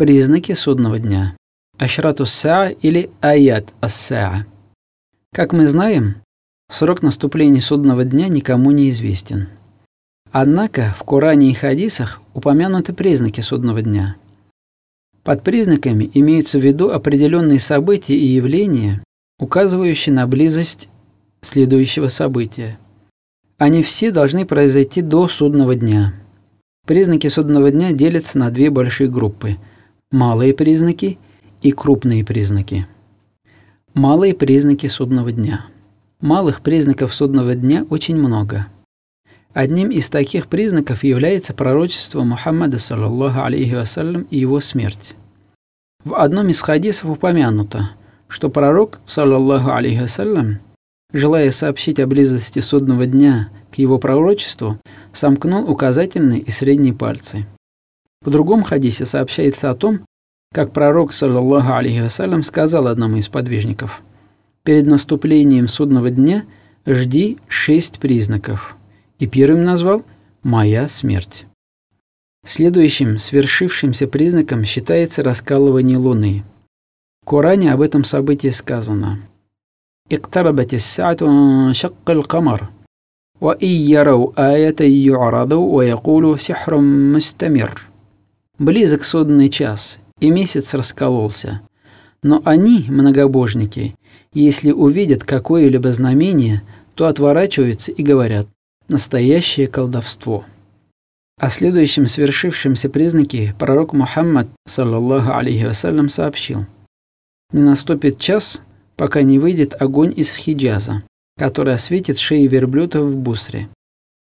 Признаки судного дня. Ашрату Саа или Аят Ас-Саа. Как мы знаем, срок наступления судного дня никому не известен. Однако в Коране и хадисах упомянуты признаки судного дня. Под признаками имеются в виду определенные события и явления, указывающие на близость следующего события. Они все должны произойти до судного дня. Признаки судного дня делятся на две большие группы – малые признаки и крупные признаки. Малые признаки судного дня. Малых признаков судного дня очень много. Одним из таких признаков является пророчество Мухаммада, саллаллаху алейхи вассалям, и его смерть. В одном из хадисов упомянуто, что пророк, саллаллаху алейхи вассалям, желая сообщить о близости судного дня к его пророчеству, сомкнул указательные и средние пальцы. В другом хадисе сообщается о том, как пророк, саллаллаху алейхи вассалям, сказал одному из подвижников, «Перед наступлением судного дня жди шесть признаков». И первым назвал «Моя смерть». Следующим свершившимся признаком считается раскалывание Луны. В Коране об этом событии сказано – اقتربت الساعة وانشق القمر وإن يروا آية يعرضوا ويقولوا سحر مستمر Близок судный час, и месяц раскололся. Но они, многобожники, если увидят какое-либо знамение, то отворачиваются и говорят «настоящее колдовство». О следующем свершившемся признаке пророк Мухаммад, саллаллаху алейхи вассалям, сообщил «Не наступит час, пока не выйдет огонь из Хиджаза, который осветит шеи верблюдов в Бусре.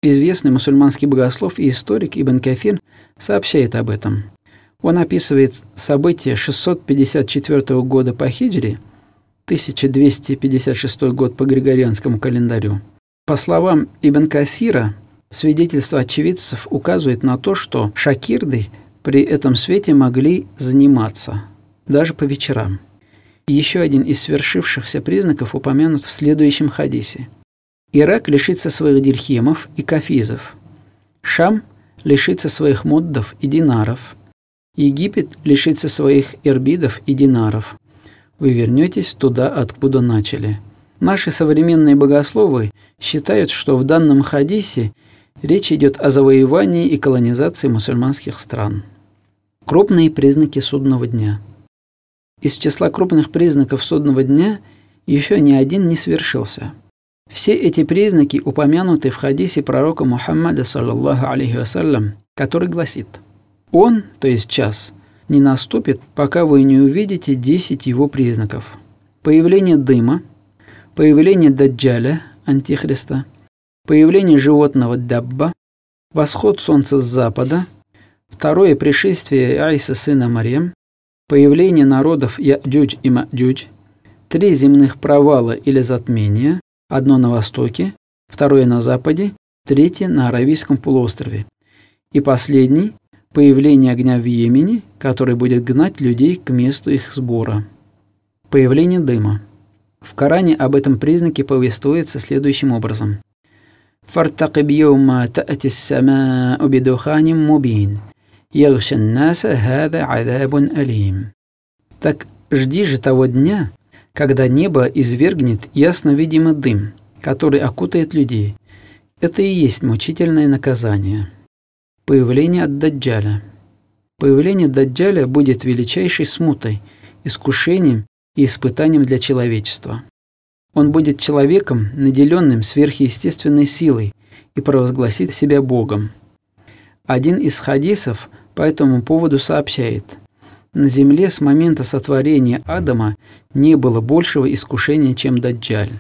Известный мусульманский богослов и историк Ибн Кафир сообщает об этом. Он описывает события 654 года по хиджре, 1256 год по григорианскому календарю. По словам Ибн Касира, свидетельство очевидцев указывает на то, что шакирды при этом свете могли заниматься, даже по вечерам. Еще один из свершившихся признаков упомянут в следующем хадисе. Ирак лишится своих дирхемов и кафизов. Шам лишится своих муддов и динаров. Египет лишится своих эрбидов и динаров. Вы вернетесь туда, откуда начали. Наши современные богословы считают, что в данном хадисе речь идет о завоевании и колонизации мусульманских стран. Крупные признаки судного дня – из числа крупных признаков судного дня еще ни один не свершился. Все эти признаки упомянуты в хадисе пророка Мухаммада, саллаллаху алейхи вассалям, который гласит «Он, то есть час, не наступит, пока вы не увидите десять его признаков. Появление дыма, появление даджаля, антихриста, появление животного дабба, восход солнца с запада, второе пришествие Айса сына Марьям, появление народов Яджудж и Маджудж, три земных провала или затмения, одно на востоке, второе на западе, третье на Аравийском полуострове. И последний – появление огня в Йемене, который будет гнать людей к месту их сбора. Появление дыма. В Коране об этом признаке повествуется следующим образом. «Фартакиб йома та'ати сама'у бидуханим мубин» «Ягша наса хада адабун алим». Так жди же того дня, когда небо извергнет ясно видимый дым, который окутает людей. Это и есть мучительное наказание. Появление от Даджаля. Появление Даджаля будет величайшей смутой, искушением и испытанием для человечества. Он будет человеком, наделенным сверхъестественной силой, и провозгласит себя Богом. Один из хадисов – по этому поводу сообщает, на земле с момента сотворения Адама не было большего искушения, чем Даджаль.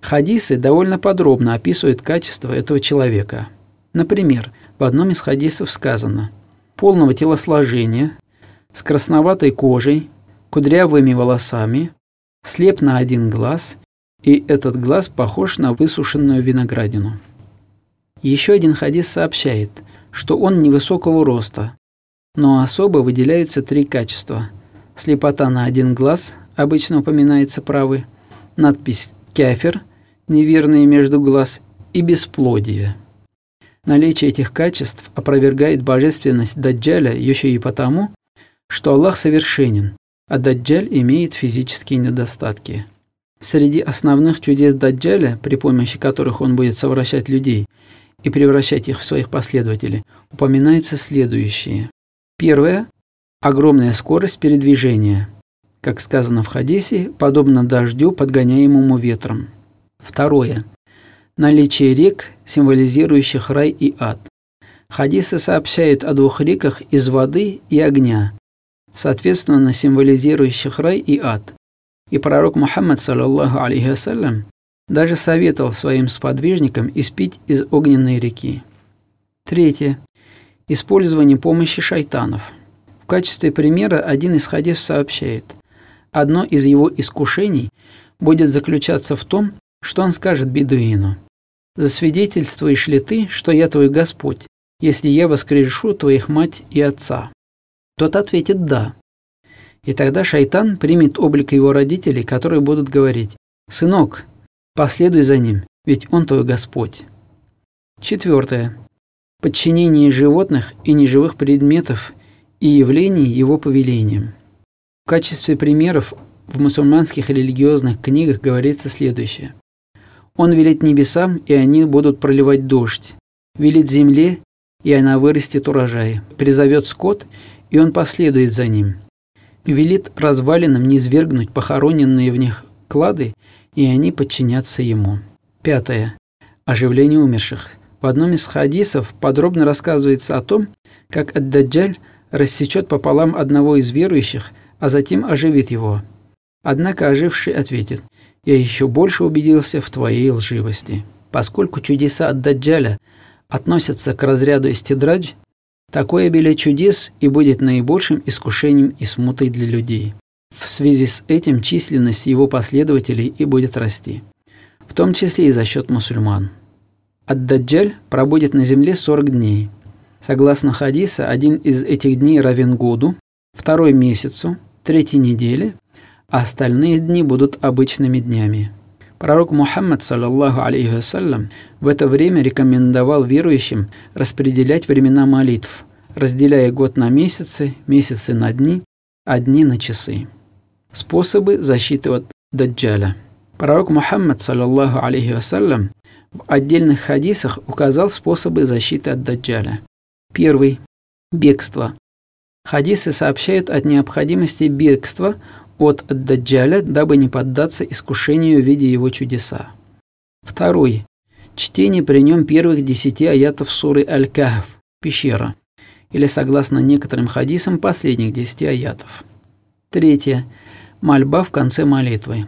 Хадисы довольно подробно описывают качество этого человека. Например, в одном из хадисов сказано «полного телосложения, с красноватой кожей, кудрявыми волосами, слеп на один глаз, и этот глаз похож на высушенную виноградину». Еще один хадис сообщает – что он невысокого роста, но особо выделяются три качества. Слепота на один глаз, обычно упоминается правый, надпись «кяфер», неверные между глаз, и бесплодие. Наличие этих качеств опровергает божественность Даджаля еще и потому, что Аллах совершенен, а Даджаль имеет физические недостатки. Среди основных чудес Даджаля, при помощи которых он будет совращать людей и превращать их в своих последователей, упоминается следующее. Первое – огромная скорость передвижения, как сказано в хадисе, подобно дождю, подгоняемому ветром. Второе – наличие рек, символизирующих рай и ад. Хадисы сообщают о двух реках из воды и огня, соответственно символизирующих рай и ад. И пророк Мухаммад, саллаллаху алейхи вассалям, даже советовал своим сподвижникам испить из огненной реки. Третье. Использование помощи шайтанов. В качестве примера один из хадисов сообщает, одно из его искушений будет заключаться в том, что он скажет бедуину. «Засвидетельствуешь ли ты, что я твой Господь, если я воскрешу твоих мать и отца?» Тот ответит «да». И тогда шайтан примет облик его родителей, которые будут говорить «Сынок, последуй за ним, ведь он твой Господь». Четвертое. Подчинение животных и неживых предметов и явлений его повелениям. В качестве примеров в мусульманских религиозных книгах говорится следующее. Он велит небесам, и они будут проливать дождь, велит земле, и она вырастет урожай, призовет скот, и он последует за ним. Велит развалинам низвергнуть похороненные в них клады, и они подчинятся ему. Пятое. Оживление умерших. В одном из хадисов подробно рассказывается о том, как Ад-Даджаль рассечет пополам одного из верующих, а затем оживит его. Однако оживший ответит, «Я еще больше убедился в твоей лживости». Поскольку чудеса от Даджаля относятся к разряду истидрадж, Такое обилие чудес и будет наибольшим искушением и смутой для людей. В связи с этим численность его последователей и будет расти, в том числе и за счет мусульман. Ад-Даджаль пробудет на земле 40 дней. Согласно хадиса, один из этих дней равен году, второй – месяцу, третий – неделе, а остальные дни будут обычными днями. Пророк Мухаммад, саллаллаху алейхи вассалям, в это время рекомендовал верующим распределять времена молитв, разделяя год на месяцы, месяцы на дни, а дни на часы. Способы защиты от Даджаля. Пророк Мухаммад, саллаллаху алейхи вассалям, в отдельных хадисах указал способы защиты от Даджаля. Первый – бегство. Хадисы сообщают о необходимости бегства от Даджаля, дабы не поддаться искушению в виде его чудеса. Второй. Чтение при нем первых десяти аятов суры Аль-Кахф, пещера, или, согласно некоторым хадисам, последних десяти аятов. Третье. Мольба в конце молитвы.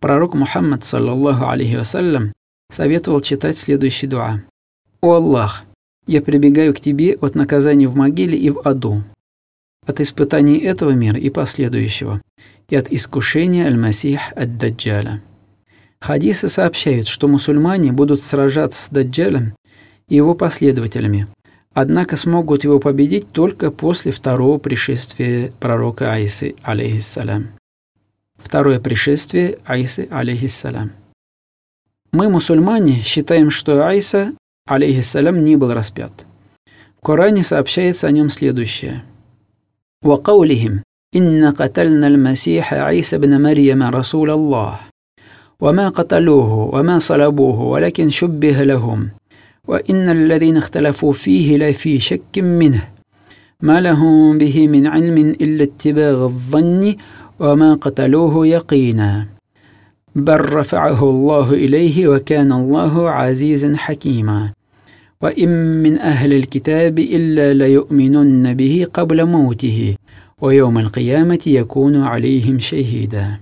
Пророк Мухаммад, саллаллаху алейхи вассалям, советовал читать следующий дуа. «О Аллах, я прибегаю к Тебе от наказания в могиле и в аду, от испытаний этого мира и последующего, и от искушения Аль-Масих ад-Даджаля. Хадисы сообщают, что мусульмане будут сражаться с Даджалем и его последователями, однако смогут его победить только после второго пришествия пророка Айсы, алейхиссалям. Второе пришествие Айсы, алейхиссалям. Мы, мусульмане, считаем, что Айса, алейхиссалям, не был распят. В Коране сообщается о нем следующее. وقولهم إن قتلنا المسيح عيسى بن مريم رسول الله وما قتلوه وما صلبوه ولكن شبه لهم وإن الذين اختلفوا فيه لفي شك منه ما لهم به من علم إلا اتباع الظن وما قتلوه يقينا بل رفعه الله إليه وكان الله عزيزا حكيما وإن من أهل الكتاب إلا ليؤمنن به قبل موته ويوم القيامة يكون عليهم شهيدا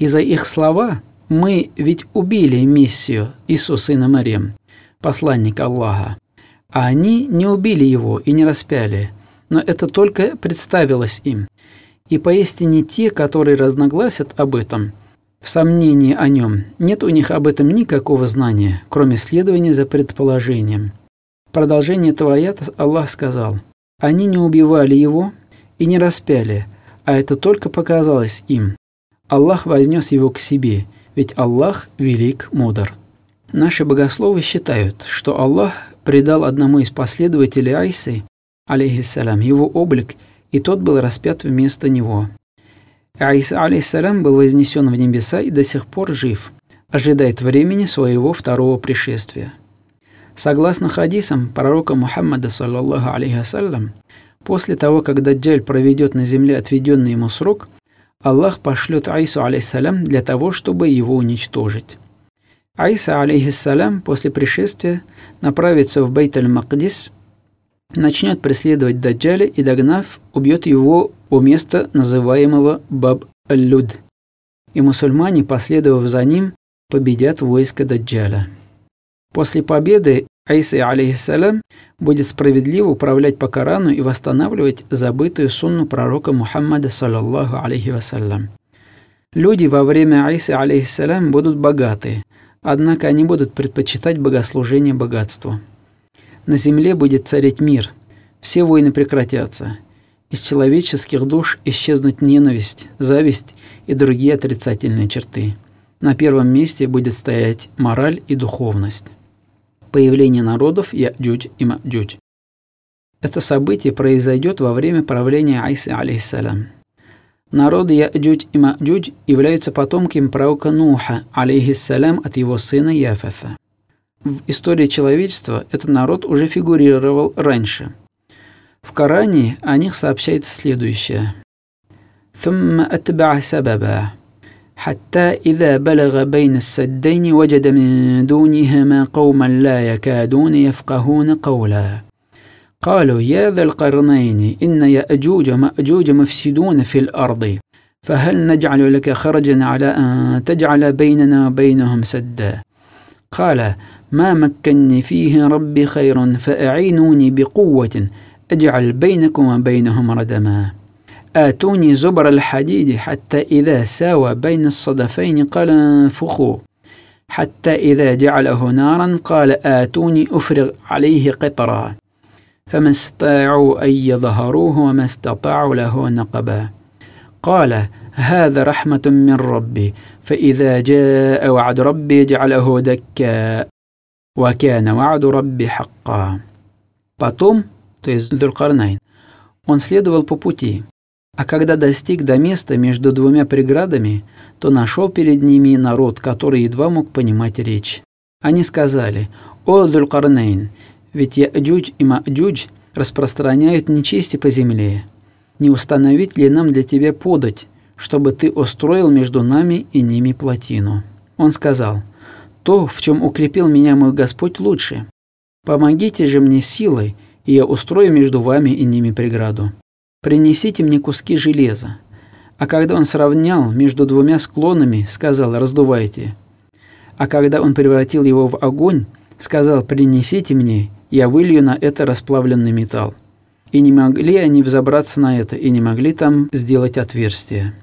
И за их слова мы ведь убили миссию Иисуса сына Мариям, посланника Аллаха, а они не убили его и не распяли, но это только представилось им. И поистине те, которые разногласят об этом, в сомнении о нем, нет у них об этом никакого знания, кроме следования за предположением. Продолжение этого аята Аллах сказал, «Они не убивали его, и не распяли, а это только показалось им. Аллах вознес его к себе, ведь Аллах велик, мудр. Наши богословы считают, что Аллах придал одному из последователей Айсы, алейхиссалям, его облик и тот был распят вместо него. Аиса, алейхиссалям, был вознесен в небеса и до сих пор жив, ожидает времени своего второго пришествия. Согласно хадисам пророка Мухаммада, саллаллаху алейхи после того, как Даджаль проведет на земле отведенный ему срок, Аллах пошлет Аису, алейхиссалям, для того, чтобы его уничтожить. Аиса, алейхиссалям, после пришествия направится в Бейт-аль-Мақдис, начнет преследовать Даджаля и, догнав, убьет его у места, называемого Баб-аль-Люд. И мусульмане, последовав за ним, победят войско Даджаля. После победы Айса, алейхиссалям, будет справедливо управлять по Корану и восстанавливать забытую сунну пророка Мухаммада, саллаллаху алейхи вассалям. Люди во время Айсы, алейхиссалям, будут богатые, однако они будут предпочитать богослужение богатству. На земле будет царить мир, все войны прекратятся. Из человеческих душ исчезнут ненависть, зависть и другие отрицательные черты. На первом месте будет стоять мораль и духовность. Появление народов Яджудж и Маджудж. Это событие произойдет во время правления Айсы, алейхиссалям. Народы Яджудж и Маджудж являются потомками пророка Нуха, алейхиссалям, от его сына Яфеса. В истории человечества этот народ уже фигурировал раньше. В Коране о них сообщается следующее. ثم أتبع سببا حتى إذا بلغ بين السدين وجد من دونهما قوما لا يكادون يفقهون قولا قالوا يا ذا القرنين إن يأجوج ومأجوج مفسدون في الأرض فهل نجعل لك خرجا على أن تجعل بيننا وبينهم سدا قال ما مكني فيه ربي خير فأعينوني بقوة أجعل بينكم وبينهم ردما آتوني زبر الحديد حتى إذا ساوى بين الصدفين قال انفخوا حتى إذا جعله نارا قال آتوني أفرغ عليه قطرا فما استطاعوا أن يظهروه وما استطاعوا له نقبا قال هذا رحمة من ربي فإذا جاء وعد ربي جعله دكا «Вакяна вааду рабби хакка». Потом, то есть Дуркарнайн, он следовал по пути, а когда достиг до места между двумя преградами, то нашел перед ними народ, который едва мог понимать речь. Они сказали, «О, Дулкарнейн, ведь Яджудж и Маджудж распространяют нечисти по земле. Не установить ли нам для тебя подать, чтобы ты устроил между нами и ними плотину?» Он сказал – то, в чем укрепил меня мой Господь, лучше. Помогите же мне силой, и я устрою между вами и ними преграду. Принесите мне куски железа». А когда он сравнял между двумя склонами, сказал «раздувайте». А когда он превратил его в огонь, сказал «принесите мне, я вылью на это расплавленный металл». И не могли они взобраться на это, и не могли там сделать отверстие.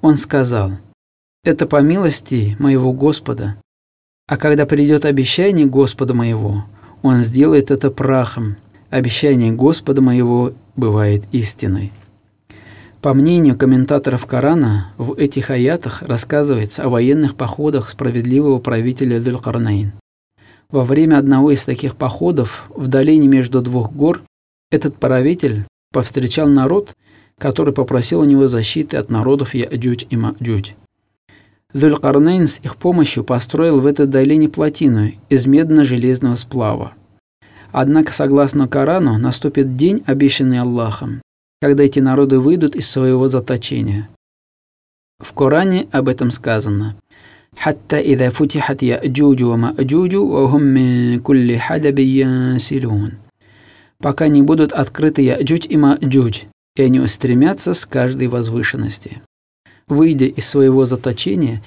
Он сказал «это по милости моего Господа, а когда придет обещание Господа моего, Он сделает это прахом. Обещание Господа моего бывает истиной. По мнению комментаторов Корана, в этих аятах рассказывается о военных походах справедливого правителя Дулькарнаин. Во время одного из таких походов в долине между двух гор этот правитель повстречал народ, который попросил у него защиты от народов Яджудж и Маджудж. Зулькарнейн с их помощью построил в этой долине плотину из медно-железного сплава. Однако, согласно Корану, наступит день, обещанный Аллахом, когда эти народы выйдут из своего заточения. В Коране об этом сказано. حتى إذا فتحت يأجوج ومأجوج وهم من كل حدب ينسلون пока не будут открыты Яджуч и Маджуч, и они устремятся с каждой возвышенности. Выйдя из своего заточения,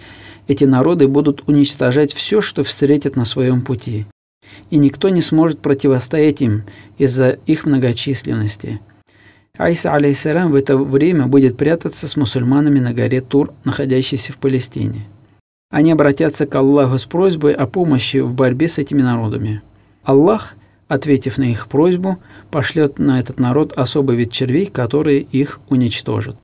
эти народы будут уничтожать все, что встретят на своем пути, и никто не сможет противостоять им из-за их многочисленности. Айса, алейсалям, в это время будет прятаться с мусульманами на горе Тур, находящейся в Палестине. Они обратятся к Аллаху с просьбой о помощи в борьбе с этими народами. Аллах, ответив на их просьбу, пошлет на этот народ особый вид червей, которые их уничтожат.